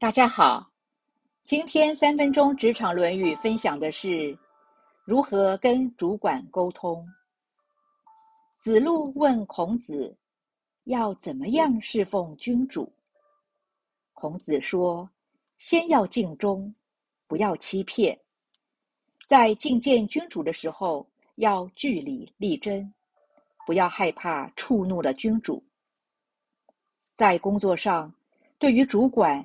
大家好，今天三分钟职场《论语》分享的是如何跟主管沟通。子路问孔子：“要怎么样侍奉君主？”孔子说：“先要敬忠，不要欺骗。在觐见君主的时候，要据理力争，不要害怕触怒了君主。在工作上，对于主管，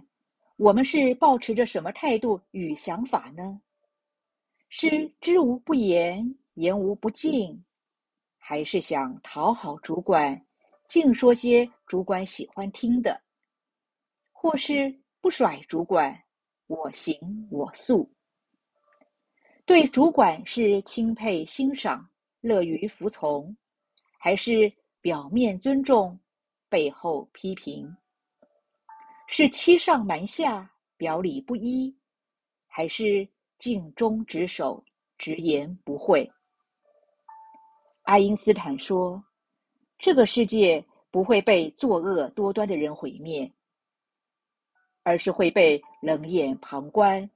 我们是保持着什么态度与想法呢？是知无不言，言无不尽，还是想讨好主管，净说些主管喜欢听的？或是不甩主管，我行我素。对主管是钦佩欣赏、乐于服从，还是表面尊重，背后批评？是欺上瞒下、表里不一，还是尽忠职守、直言不讳？爱因斯坦说：“这个世界不会被作恶多端的人毁灭。”而是会被冷眼旁观、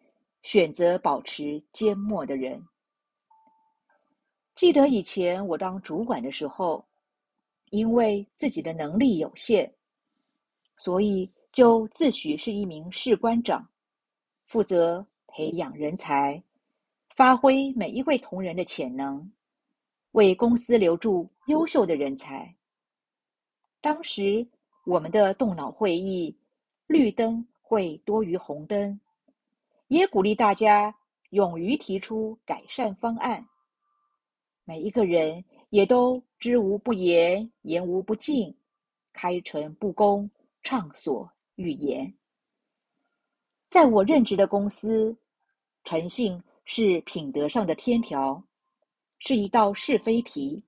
选择保持缄默的人。记得以前我当主管的时候，因为自己的能力有限，所以就自诩是一名士官长，负责培养人才，发挥每一位同仁的潜能，为公司留住优秀的人才。当时我们的动脑会议，绿灯。会多于红灯，也鼓励大家勇于提出改善方案。每一个人也都知无不言，言无不尽，开诚布公，畅所语言。在我任职的公司，诚信是品德上的天条，是一道是非题，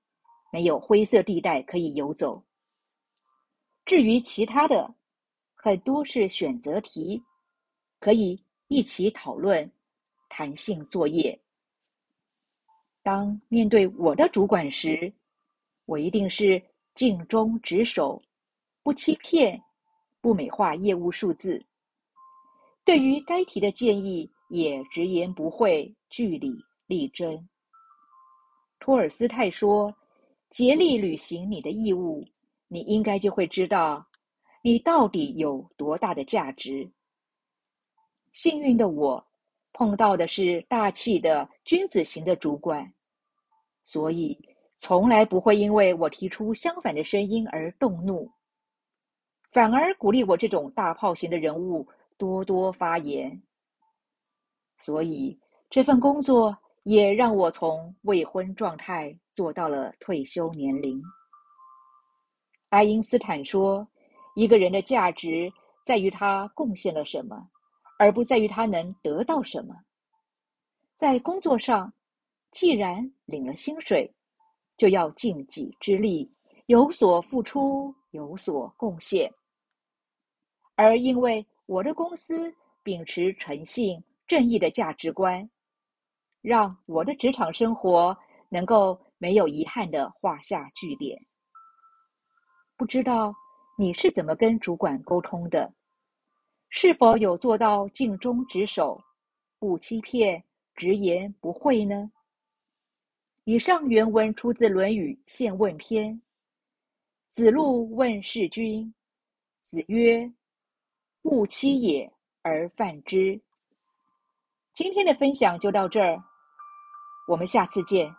没有灰色地带可以游走。至于其他的，很多是选择题，可以一起讨论，弹性作业。当面对我的主管时，我一定是尽忠职守，不欺骗，不美化业务数字。对于该提的建议，也直言不讳，据理力争。托尔斯泰说：“竭力履行你的义务，你应该就会知道。”你到底有多大的价值？幸运的我，碰到的是大气的君子型的主管，所以从来不会因为我提出相反的声音而动怒，反而鼓励我这种大炮型的人物多多发言。所以这份工作也让我从未婚状态做到了退休年龄。爱因斯坦说。一个人的价值在于他贡献了什么，而不在于他能得到什么。在工作上，既然领了薪水，就要尽己之力，有所付出，有所贡献。而因为我的公司秉持诚信、正义的价值观，让我的职场生活能够没有遗憾的画下句点。不知道。你是怎么跟主管沟通的？是否有做到尽忠职守、不欺骗、直言不讳呢？以上原文出自《论语·宪问篇》。子路问事君，子曰：“勿欺也，而犯之。”今天的分享就到这儿，我们下次见。